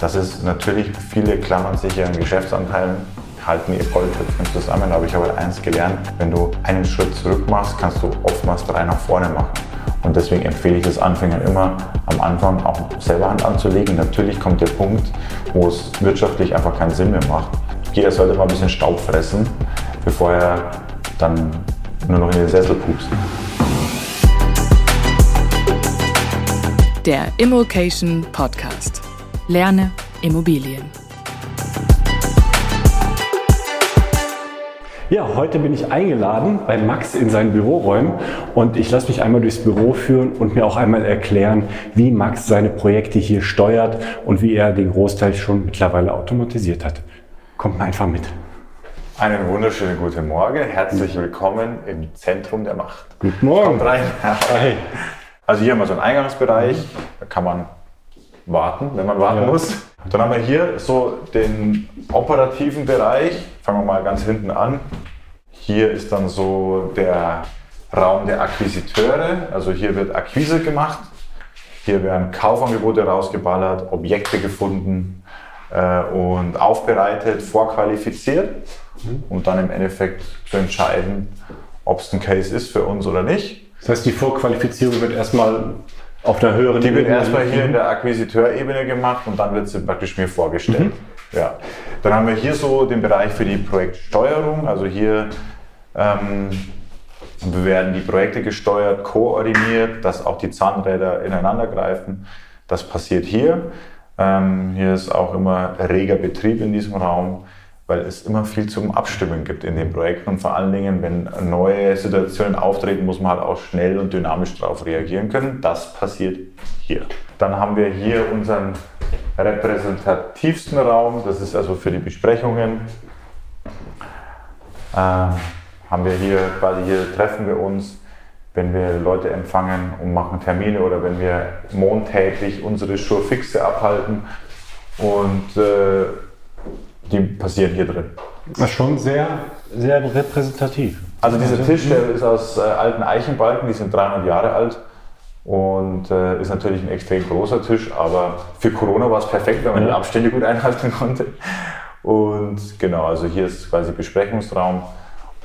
Das ist natürlich, viele klammern sich an Geschäftsanteilen, halten ihr Goldtöpfchen zusammen, aber ich habe eins gelernt, wenn du einen Schritt zurück machst, kannst du oftmals drei nach vorne machen. Und deswegen empfehle ich es Anfängern immer, am Anfang auch selber Hand anzulegen. Natürlich kommt der Punkt, wo es wirtschaftlich einfach keinen Sinn mehr macht. Jeder sollte mal ein bisschen Staub fressen, bevor er dann nur noch in den Sessel pupst. Der Immokation Podcast. Lerne Immobilien. Ja, heute bin ich eingeladen bei Max in seinen Büroräumen und ich lasse mich einmal durchs Büro führen und mir auch einmal erklären, wie Max seine Projekte hier steuert und wie er den Großteil schon mittlerweile automatisiert hat. Kommt mal einfach mit. Einen wunderschönen guten Morgen. Herzlich willkommen im Zentrum der Macht. Guten Morgen. Kommt rein. Hi. Also hier haben wir so einen Eingangsbereich, da kann man warten, wenn man warten Ja. muss. Dann haben wir hier so den operativen Bereich. Fangen wir mal ganz hinten an. Hier ist dann so der Raum der Akquisiteure. Also hier wird Akquise gemacht. Hier werden Kaufangebote rausgeballert, Objekte gefunden äh, und aufbereitet, vorqualifiziert, um dann im Endeffekt zu entscheiden, ob es ein Case ist für uns oder nicht. Das heißt, die Vorqualifizierung wird erstmal auf einer höheren Die wird Ebene- erstmal hier in der Akquisiteurebene gemacht und dann wird sie praktisch mir vorgestellt. Ja. Dann haben wir hier so den Bereich für die Projektsteuerung. Also hier ähm, werden die Projekte gesteuert, koordiniert, dass auch die Zahnräder ineinander greifen. Das passiert hier. Ähm, hier ist auch immer reger Betrieb in diesem Raum, weil es immer viel zum Abstimmen gibt in den Projekten und vor allen Dingen, wenn neue Situationen auftreten, muss man halt auch schnell und dynamisch darauf reagieren können. Das passiert hier. Dann haben wir hier unseren repräsentativsten Raum, das ist also für die Besprechungen. Ähm, haben wir hier quasi hier treffen wir uns, wenn wir Leute empfangen und machen Termine oder wenn wir montäglich unsere Schurfixe abhalten und äh, die passieren hier drin. Das ist schon sehr, sehr repräsentativ. Also dieser Tisch, der ist aus äh, alten Eichenbalken, die sind 300 Jahre alt und äh, ist natürlich ein extrem großer Tisch, aber für Corona war es perfekt, wenn man die Abstände gut einhalten konnte. Und genau, also hier ist quasi Besprechungsraum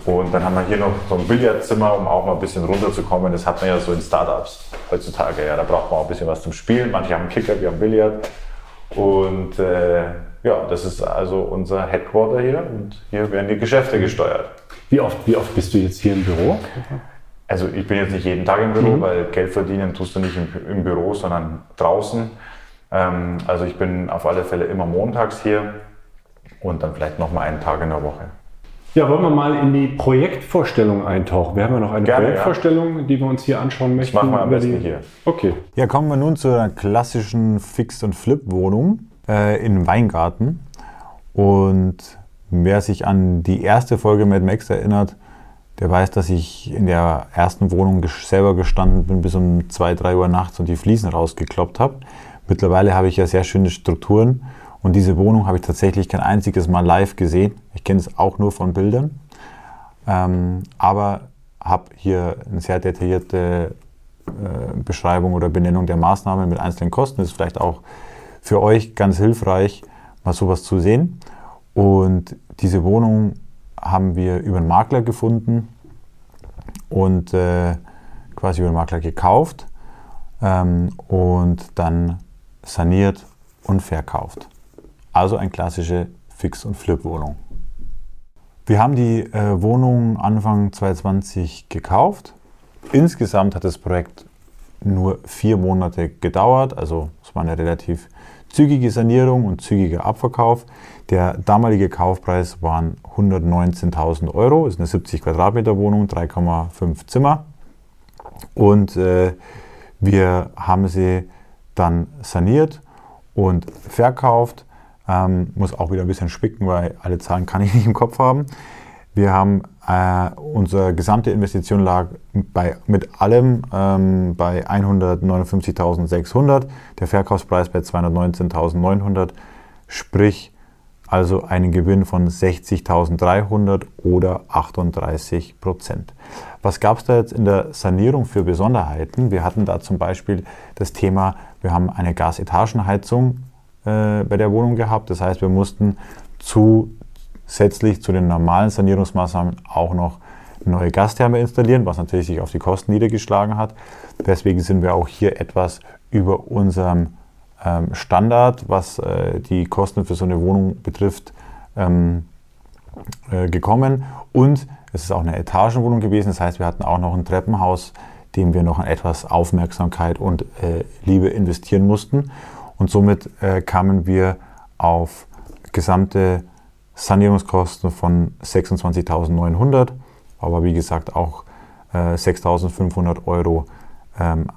und dann haben wir hier noch so ein Billardzimmer, um auch mal ein bisschen runterzukommen. Das hat man ja so in Startups heutzutage. Ja, da braucht man auch ein bisschen was zum Spielen. Manche haben Kicker, wir haben Billard. Und äh, ja, das ist also unser Headquarter hier und hier werden die Geschäfte gesteuert. Wie oft, wie oft bist du jetzt hier im Büro? Also ich bin jetzt nicht jeden Tag im Büro, weil Geld verdienen tust du nicht im, im Büro, sondern draußen. Ähm, also ich bin auf alle Fälle immer montags hier und dann vielleicht noch mal einen Tag in der Woche. Ja, wollen wir mal in die Projektvorstellung eintauchen. Wir haben ja noch eine Gerne, Projektvorstellung, die wir uns hier anschauen möchten. machen wir am besten die- hier. Okay. Ja, kommen wir nun zu einer klassischen Fix- und Flip-Wohnung äh, in Weingarten. Und wer sich an die erste Folge Mad Max erinnert, der weiß, dass ich in der ersten Wohnung selber gestanden bin bis um 2, 3 Uhr nachts und die Fliesen rausgekloppt habe. Mittlerweile habe ich ja sehr schöne Strukturen und diese Wohnung habe ich tatsächlich kein einziges Mal live gesehen. Ich kenne es auch nur von Bildern, ähm, aber habe hier eine sehr detaillierte äh, Beschreibung oder Benennung der Maßnahmen mit einzelnen Kosten. Das ist vielleicht auch für euch ganz hilfreich, mal sowas zu sehen. Und diese Wohnung haben wir über einen Makler gefunden und äh, quasi über den Makler gekauft ähm, und dann saniert und verkauft. Also eine klassische Fix- und Flip-Wohnung. Wir haben die äh, Wohnung Anfang 2020 gekauft. Insgesamt hat das Projekt nur vier Monate gedauert, also es war eine relativ zügige Sanierung und zügiger Abverkauf. Der damalige Kaufpreis waren 119.000 Euro, ist eine 70 Quadratmeter Wohnung, 3,5 Zimmer. Und äh, wir haben sie dann saniert und verkauft. Ähm, muss auch wieder ein bisschen spicken, weil alle Zahlen kann ich nicht im Kopf haben. Wir haben äh, unsere gesamte Investition lag bei, mit allem ähm, bei 159.600, der Verkaufspreis bei 219.900, sprich also einen Gewinn von 60.300 oder 38 Prozent. Was gab es da jetzt in der Sanierung für Besonderheiten? Wir hatten da zum Beispiel das Thema, wir haben eine Gasetagenheizung äh, bei der Wohnung gehabt. Das heißt, wir mussten zusätzlich zu den normalen Sanierungsmaßnahmen auch noch neue Gastherme installieren, was natürlich sich auf die Kosten niedergeschlagen hat. Deswegen sind wir auch hier etwas über unserem ähm, Standard, was äh, die Kosten für so eine Wohnung betrifft, ähm, äh, gekommen. Und es ist auch eine Etagenwohnung gewesen. Das heißt, wir hatten auch noch ein Treppenhaus, dem wir noch etwas Aufmerksamkeit und äh, Liebe investieren mussten. Und somit äh, kamen wir auf gesamte Sanierungskosten von 26.900, aber wie gesagt auch äh, 6.500 Euro ähm,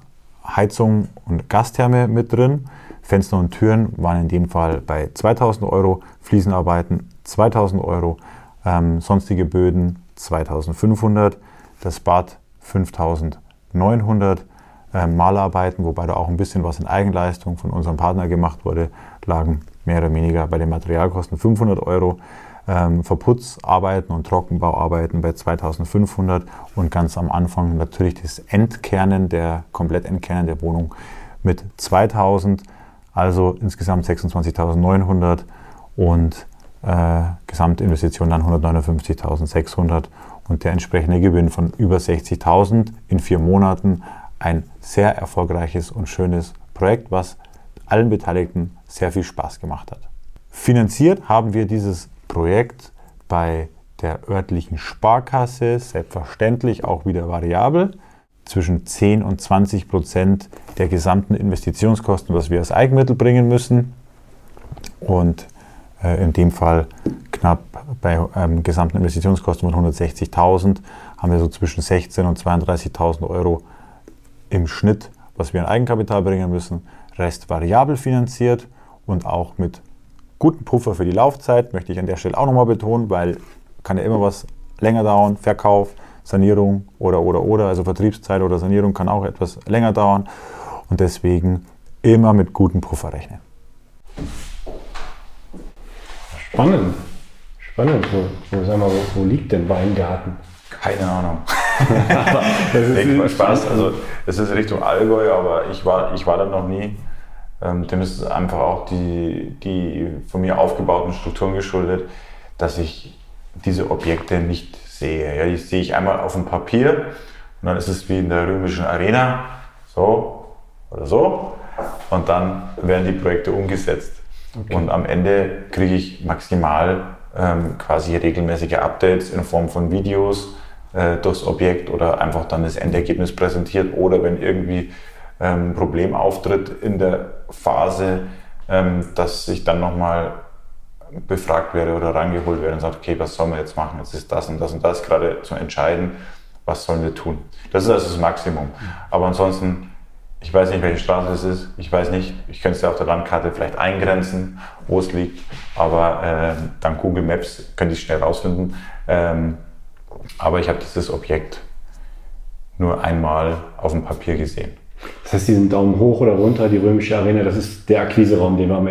Heizung und Gastherme mit drin. Fenster und Türen waren in dem Fall bei 2.000 Euro, Fliesenarbeiten 2.000 Euro, ähm, sonstige Böden 2.500, das Bad 5.900, ähm, Malarbeiten, wobei da auch ein bisschen was in Eigenleistung von unserem Partner gemacht wurde, lagen mehr oder weniger bei den Materialkosten 500 Euro. Ähm, Verputzarbeiten und Trockenbauarbeiten bei 2500 und ganz am Anfang natürlich das Entkernen, der komplett Entkernen der Wohnung mit 2000, also insgesamt 26.900 und äh, Gesamtinvestition dann 159.600 und der entsprechende Gewinn von über 60.000 in vier Monaten. Ein sehr erfolgreiches und schönes Projekt, was allen Beteiligten sehr viel Spaß gemacht hat. Finanziert haben wir dieses Projekt bei der örtlichen Sparkasse, selbstverständlich auch wieder variabel, zwischen 10 und 20 Prozent der gesamten Investitionskosten, was wir als Eigenmittel bringen müssen. Und äh, in dem Fall knapp bei ähm, gesamten Investitionskosten von 160.000 haben wir so zwischen 16.000 und 32.000 Euro im Schnitt, was wir an Eigenkapital bringen müssen. Rest variabel finanziert und auch mit gutem Puffer für die Laufzeit, möchte ich an der Stelle auch nochmal betonen, weil kann ja immer was länger dauern, Verkauf, Sanierung oder oder oder, also Vertriebszeit oder Sanierung kann auch etwas länger dauern und deswegen immer mit gutem Puffer rechnen. Spannend. Spannend. Wo, wo, sag mal, wo, wo liegt denn Weingarten? Keine Ahnung. Das ist Spaß. Also es ist Richtung Allgäu, aber ich war, ich war da noch nie. Ähm, dem ist einfach auch die, die von mir aufgebauten Strukturen geschuldet, dass ich diese Objekte nicht sehe. Ja, die sehe ich einmal auf dem Papier und dann ist es wie in der römischen Arena, so oder so. Und dann werden die Projekte umgesetzt. Okay. Und am Ende kriege ich maximal ähm, quasi regelmäßige Updates in Form von Videos äh, durchs Objekt oder einfach dann das Endergebnis präsentiert oder wenn irgendwie ähm, Problem auftritt in der Phase, ähm, dass ich dann nochmal befragt werde oder rangeholt werde und sagt, okay, was sollen wir jetzt machen? Jetzt ist das und das und das gerade zu entscheiden, was sollen wir tun? Das ist also das Maximum. Aber ansonsten, ich weiß nicht, welche Straße es ist. Ich weiß nicht, ich könnte es ja auf der Landkarte vielleicht eingrenzen, wo es liegt. Aber äh, dank Google Maps könnte ich schnell rausfinden. Ähm, aber ich habe dieses Objekt nur einmal auf dem Papier gesehen. Das heißt, diesen Daumen hoch oder runter, die römische Arena, das ist der Akquiseraum, den wir am,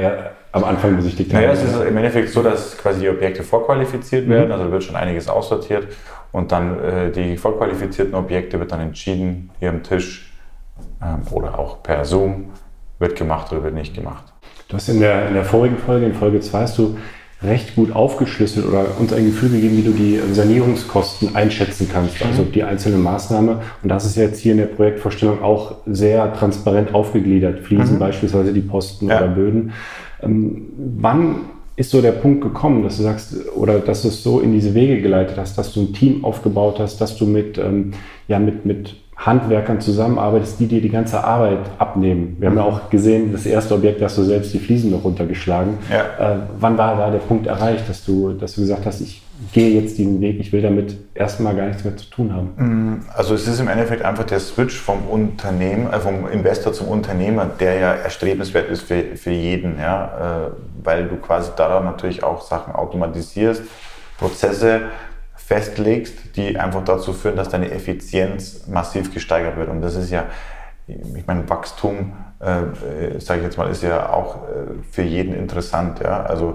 am Anfang besichtigt haben. Naja, es ist im Endeffekt so, dass quasi die Objekte vorqualifiziert mhm. werden, also da wird schon einiges aussortiert und dann äh, die vorqualifizierten Objekte wird dann entschieden hier am Tisch ähm, oder auch per Zoom, wird gemacht oder wird nicht gemacht. Du hast in der, in der vorigen Folge, in Folge 2, hast du recht gut aufgeschlüsselt oder uns ein Gefühl gegeben, wie du die Sanierungskosten einschätzen kannst, also mhm. die einzelne Maßnahme. Und das ist jetzt hier in der Projektvorstellung auch sehr transparent aufgegliedert. Fliesen mhm. beispielsweise die Posten ja. oder Böden. Ähm, wann ist so der Punkt gekommen, dass du sagst, oder dass du es so in diese Wege geleitet hast, dass du ein Team aufgebaut hast, dass du mit, ähm, ja, mit, mit Handwerkern zusammenarbeitest, die dir die ganze Arbeit abnehmen. Wir haben ja auch gesehen, das erste Objekt, da hast du selbst die Fliesen noch runtergeschlagen. Ja. Äh, wann war da der Punkt erreicht, dass du, dass du gesagt hast, ich gehe jetzt diesen Weg, ich will damit erstmal gar nichts mehr zu tun haben? Mm, also es ist im Endeffekt einfach der Switch vom Unternehmen, äh, vom Investor zum Unternehmer, der ja erstrebenswert ist für, für jeden, ja, äh, weil du quasi daran natürlich auch Sachen automatisierst, Prozesse festlegst, die einfach dazu führen, dass deine Effizienz massiv gesteigert wird. Und das ist ja, ich meine, Wachstum, äh, sage ich jetzt mal, ist ja auch äh, für jeden interessant. Ja? Also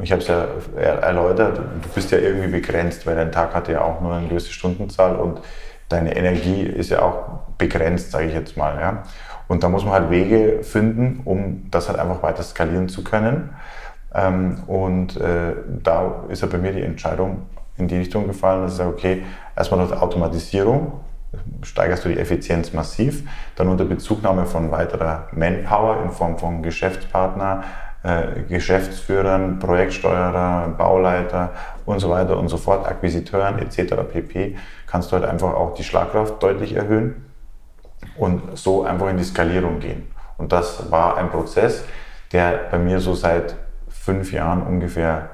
ich habe es ja erläutert, du bist ja irgendwie begrenzt, weil dein Tag hat ja auch nur eine gewisse Stundenzahl und deine Energie ist ja auch begrenzt, sage ich jetzt mal. Ja. Und da muss man halt Wege finden, um das halt einfach weiter skalieren zu können. Ähm, und äh, da ist ja bei mir die Entscheidung in die Richtung gefallen, dass ich sage, okay, erstmal durch Automatisierung steigerst du die Effizienz massiv, dann unter Bezugnahme von weiterer Manpower in Form von Geschäftspartner, äh, Geschäftsführern, Projektsteuerer, Bauleiter und so weiter und so fort, Akquisiteuren etc. pp. kannst du halt einfach auch die Schlagkraft deutlich erhöhen und so einfach in die Skalierung gehen. Und das war ein Prozess, der bei mir so seit fünf Jahren ungefähr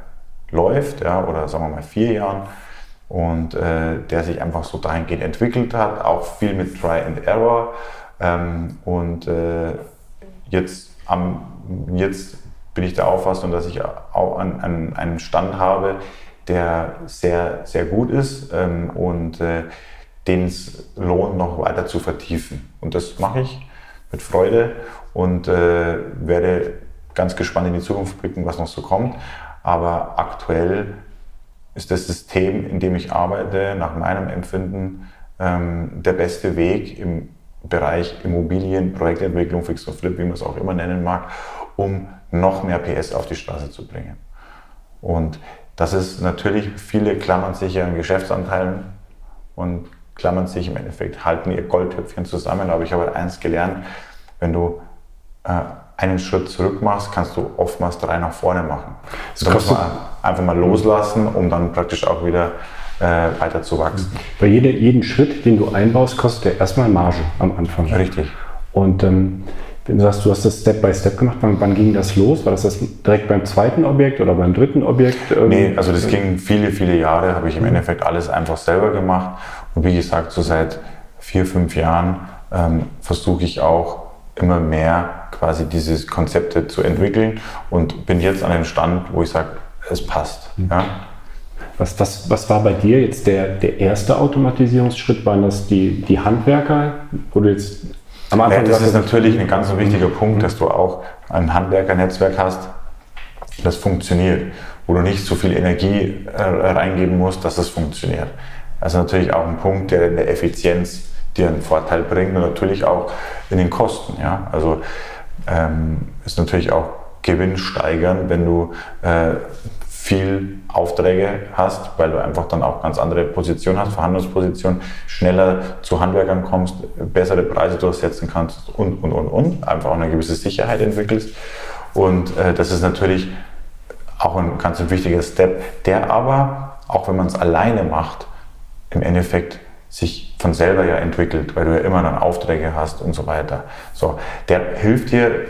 läuft, ja, oder sagen wir mal vier Jahren, und äh, der sich einfach so dahingehend entwickelt hat, auch viel mit Try and Error. Ähm, und äh, jetzt, am, jetzt bin ich der Auffassung, dass ich auch an, an einen Stand habe, der sehr, sehr gut ist ähm, und äh, den es lohnt, noch weiter zu vertiefen. Und das mache ich mit Freude und äh, werde ganz gespannt in die Zukunft blicken, was noch so kommt. Aber aktuell ist das System, in dem ich arbeite, nach meinem Empfinden ähm, der beste Weg im Bereich Immobilien, Projektentwicklung, Fix und Flip, wie man es auch immer nennen mag, um noch mehr PS auf die Straße zu bringen. Und das ist natürlich, viele klammern sich an Geschäftsanteilen und klammern sich im Endeffekt, halten ihr Goldtöpfchen zusammen. Aber ich habe halt eins gelernt, wenn du äh, einen Schritt zurück machst, kannst du oftmals drei nach vorne machen. Das muss man einfach mal loslassen, um dann praktisch auch wieder äh, weiter zu wachsen. Bei jede, jeden Schritt, den du einbaust, kostet der erstmal Marge am Anfang. Richtig. Und ähm, wenn du sagst, du hast das Step by Step gemacht, wann, wann, ging das los? War das, das direkt beim zweiten Objekt oder beim dritten Objekt? Ähm, nee, also das ging viele, viele Jahre, habe ich im Endeffekt alles einfach selber gemacht. Und wie gesagt, so seit vier, fünf Jahren ähm, versuche ich auch immer mehr quasi diese Konzepte zu entwickeln und bin jetzt an dem Stand, wo ich sage, es passt. Mhm. Ja? Was, was, was war bei dir jetzt der, der erste Automatisierungsschritt? Waren das die, die Handwerker, du jetzt am Anfang. Ja, das ist natürlich ein ganz wichtiger mhm. Punkt, dass du auch ein Handwerkernetzwerk hast, das funktioniert, wo du nicht so viel Energie äh, reingeben musst, dass es funktioniert. Also natürlich auch ein Punkt, der in der Effizienz dir einen Vorteil bringt und natürlich auch in den Kosten. Ja? Also ähm, ist natürlich auch Gewinn steigern, wenn du äh, viel Aufträge hast, weil du einfach dann auch ganz andere Positionen hast, Verhandlungspositionen, schneller zu Handwerkern kommst, bessere Preise durchsetzen kannst und, und, und, und, einfach auch eine gewisse Sicherheit entwickelst. Und äh, das ist natürlich auch ein ganz wichtiger Step, der aber, auch wenn man es alleine macht, im Endeffekt sich von selber ja entwickelt, weil du ja immer dann Aufträge hast und so weiter. So, der hilft dir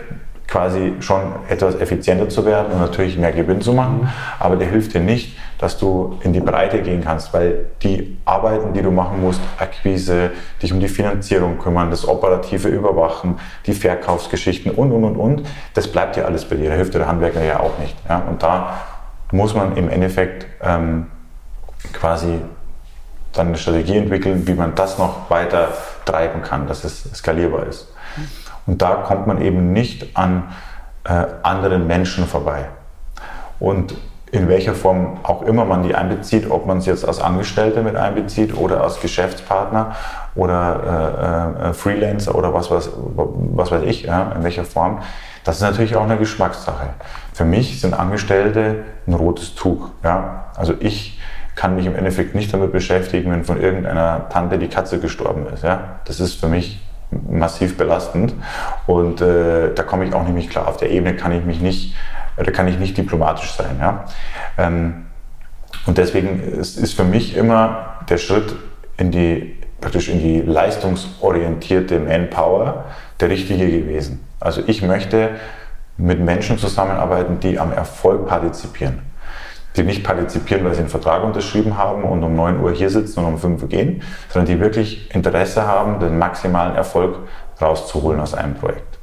quasi schon etwas effizienter zu werden und natürlich mehr Gewinn zu machen, mhm. aber der hilft dir nicht, dass du in die Breite gehen kannst, weil die Arbeiten, die du machen musst, Akquise, dich um die Finanzierung kümmern, das operative Überwachen, die Verkaufsgeschichten und, und, und, und, das bleibt ja alles bei dir, da hilft dir der Handwerker ja auch nicht. Ja? Und da muss man im Endeffekt ähm, quasi dann eine Strategie entwickeln, wie man das noch weiter treiben kann, dass es skalierbar ist. Und da kommt man eben nicht an äh, anderen Menschen vorbei. Und in welcher Form auch immer man die einbezieht, ob man es jetzt als Angestellte mit einbezieht oder als Geschäftspartner oder äh, äh, Freelancer oder was, was, was weiß ich, ja, in welcher Form, das ist natürlich auch eine Geschmackssache. Für mich sind Angestellte ein rotes Tuch. Ja? Also ich kann mich im Endeffekt nicht damit beschäftigen, wenn von irgendeiner Tante die Katze gestorben ist. Ja? Das ist für mich massiv belastend und äh, da komme ich auch nicht klar. Auf der Ebene kann ich mich nicht, da kann ich nicht diplomatisch sein. Ja? Ähm, und deswegen ist, ist für mich immer der Schritt in die praktisch in die leistungsorientierte Manpower der richtige gewesen. Also ich möchte mit Menschen zusammenarbeiten, die am Erfolg partizipieren die nicht partizipieren, weil sie einen Vertrag unterschrieben haben und um 9 Uhr hier sitzen und um 5 Uhr gehen, sondern die wirklich Interesse haben, den maximalen Erfolg rauszuholen aus einem Projekt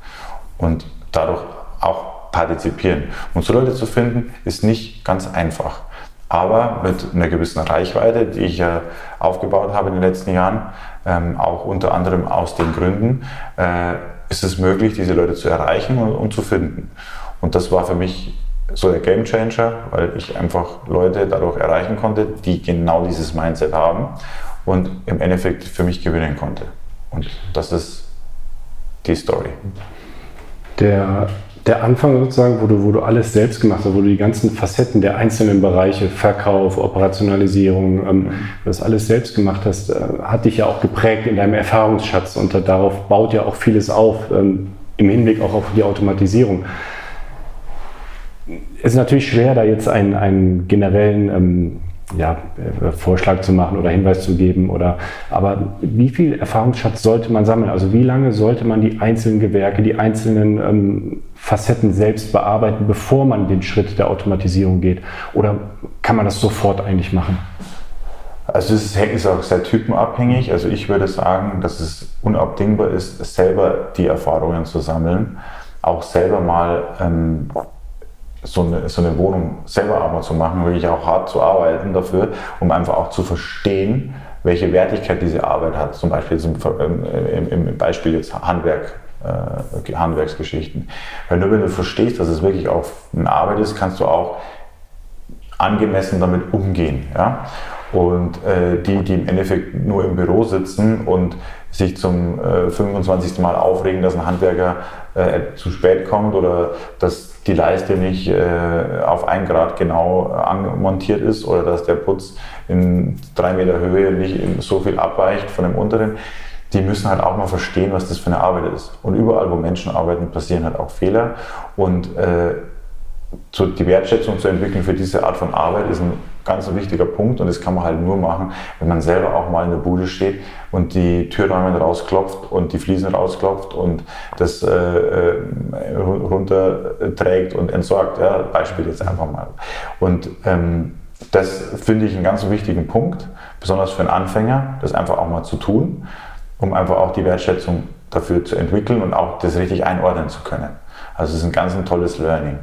und dadurch auch partizipieren. Und so Leute zu finden, ist nicht ganz einfach. Aber mit einer gewissen Reichweite, die ich ja aufgebaut habe in den letzten Jahren, ähm, auch unter anderem aus den Gründen, äh, ist es möglich, diese Leute zu erreichen und, und zu finden. Und das war für mich so der Game Changer, weil ich einfach Leute dadurch erreichen konnte, die genau dieses Mindset haben und im Endeffekt für mich gewinnen konnte. Und das ist die Story. Der, der Anfang sozusagen, wo du, wo du alles selbst gemacht hast, wo du die ganzen Facetten der einzelnen Bereiche, Verkauf, Operationalisierung, ähm, das alles selbst gemacht hast, äh, hat dich ja auch geprägt in deinem Erfahrungsschatz und darauf baut ja auch vieles auf, ähm, im Hinblick auch auf die Automatisierung. Es ist natürlich schwer, da jetzt einen, einen generellen ähm, ja, äh, Vorschlag zu machen oder Hinweis zu geben. Oder, aber wie viel Erfahrungsschatz sollte man sammeln? Also wie lange sollte man die einzelnen Gewerke, die einzelnen ähm, Facetten selbst bearbeiten, bevor man den Schritt der Automatisierung geht? Oder kann man das sofort eigentlich machen? Also es ist auch sehr typenabhängig. Also ich würde sagen, dass es unabdingbar ist, selber die Erfahrungen zu sammeln, auch selber mal ähm, so eine, so eine Wohnung selber aber zu machen, wirklich auch hart zu arbeiten dafür, um einfach auch zu verstehen, welche Wertigkeit diese Arbeit hat. Zum Beispiel zum, im, im, Beispiel jetzt Handwerk, äh, Handwerksgeschichten. Weil nur wenn du verstehst, dass es wirklich auch eine Arbeit ist, kannst du auch angemessen damit umgehen. Ja? Und äh, die, die im Endeffekt nur im Büro sitzen und sich zum äh, 25. Mal aufregen, dass ein Handwerker äh, zu spät kommt oder dass die Leiste nicht äh, auf ein Grad genau anmontiert ist oder dass der Putz in drei Meter Höhe nicht so viel abweicht von dem unteren. Die müssen halt auch mal verstehen, was das für eine Arbeit ist. Und überall, wo Menschen arbeiten, passieren halt auch Fehler. Und äh, zu, die Wertschätzung zu entwickeln für diese Art von Arbeit ist ein ganz wichtiger Punkt und das kann man halt nur machen, wenn man selber auch mal in der Bude steht und die Türräume rausklopft und die Fliesen rausklopft und das äh, äh, runterträgt und entsorgt. Ja, Beispiel jetzt einfach mal. Und ähm, das finde ich einen ganz wichtigen Punkt, besonders für einen Anfänger, das einfach auch mal zu tun, um einfach auch die Wertschätzung dafür zu entwickeln und auch das richtig einordnen zu können. Also es ist ein ganz ein tolles Learning.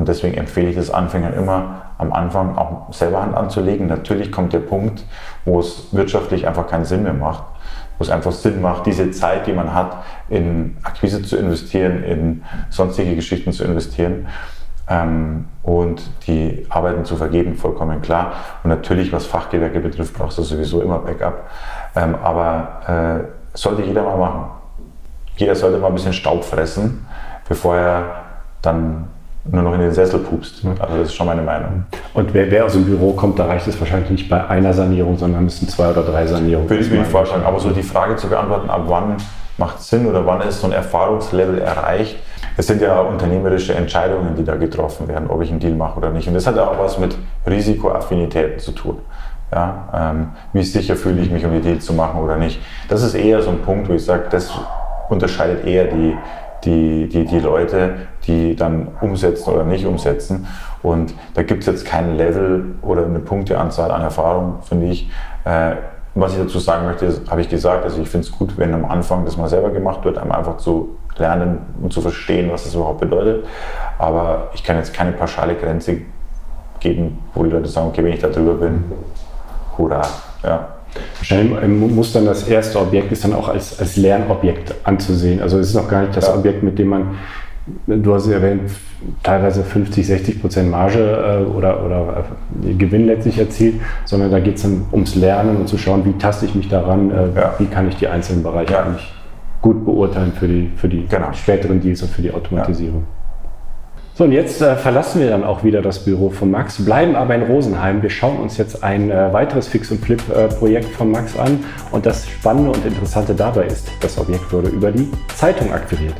Und deswegen empfehle ich das Anfängern immer am Anfang auch selber Hand anzulegen. Natürlich kommt der Punkt, wo es wirtschaftlich einfach keinen Sinn mehr macht, wo es einfach Sinn macht, diese Zeit, die man hat, in Akquise zu investieren, in sonstige Geschichten zu investieren ähm, und die Arbeiten zu vergeben, vollkommen klar. Und natürlich, was Fachgewerke betrifft, brauchst du sowieso immer Backup. Ähm, aber äh, sollte jeder mal machen. Jeder sollte mal ein bisschen Staub fressen, bevor er dann nur noch in den Sessel pupst. Also das ist schon meine Meinung. Und wer, wer aus dem Büro kommt, da reicht es wahrscheinlich nicht bei einer Sanierung, sondern müssen zwei oder drei Sanierungen. Würde ich mir nicht vorstellen. Aber so die Frage zu beantworten, ab wann macht es Sinn oder wann ist so ein Erfahrungslevel erreicht? Es sind ja unternehmerische Entscheidungen, die da getroffen werden, ob ich einen Deal mache oder nicht. Und das hat ja auch was mit Risikoaffinitäten zu tun. Ja, ähm, wie sicher fühle ich mich, um die Deals zu machen oder nicht. Das ist eher so ein Punkt, wo ich sage, das unterscheidet eher die, die, die, die Leute, die dann umsetzen oder nicht umsetzen. Und da gibt es jetzt kein Level oder eine Punkteanzahl an Erfahrung, finde ich. Äh, was ich dazu sagen möchte, habe ich gesagt, also ich finde es gut, wenn am Anfang das mal selber gemacht wird, einfach zu lernen und zu verstehen, was das überhaupt bedeutet. Aber ich kann jetzt keine pauschale Grenze geben, wo die Leute sagen, okay, wenn ich da drüber bin, hurra. Ja. Wahrscheinlich muss dann das erste Objekt ist dann auch als, als Lernobjekt anzusehen. Also es ist noch gar nicht das ja. Objekt, mit dem man, du hast erwähnt, teilweise 50, 60 Prozent Marge äh, oder, oder äh, Gewinn letztlich erzielt, sondern da geht es dann ums Lernen und zu schauen, wie taste ich mich daran, äh, ja. wie kann ich die einzelnen Bereiche ja. eigentlich gut beurteilen für die, für die genau. späteren Deals und für die Automatisierung. So, und jetzt äh, verlassen wir dann auch wieder das Büro von Max, bleiben aber in Rosenheim. Wir schauen uns jetzt ein äh, weiteres Fix- und Flip-Projekt äh, von Max an. Und das Spannende und Interessante dabei ist, das Objekt wurde über die Zeitung akquiriert.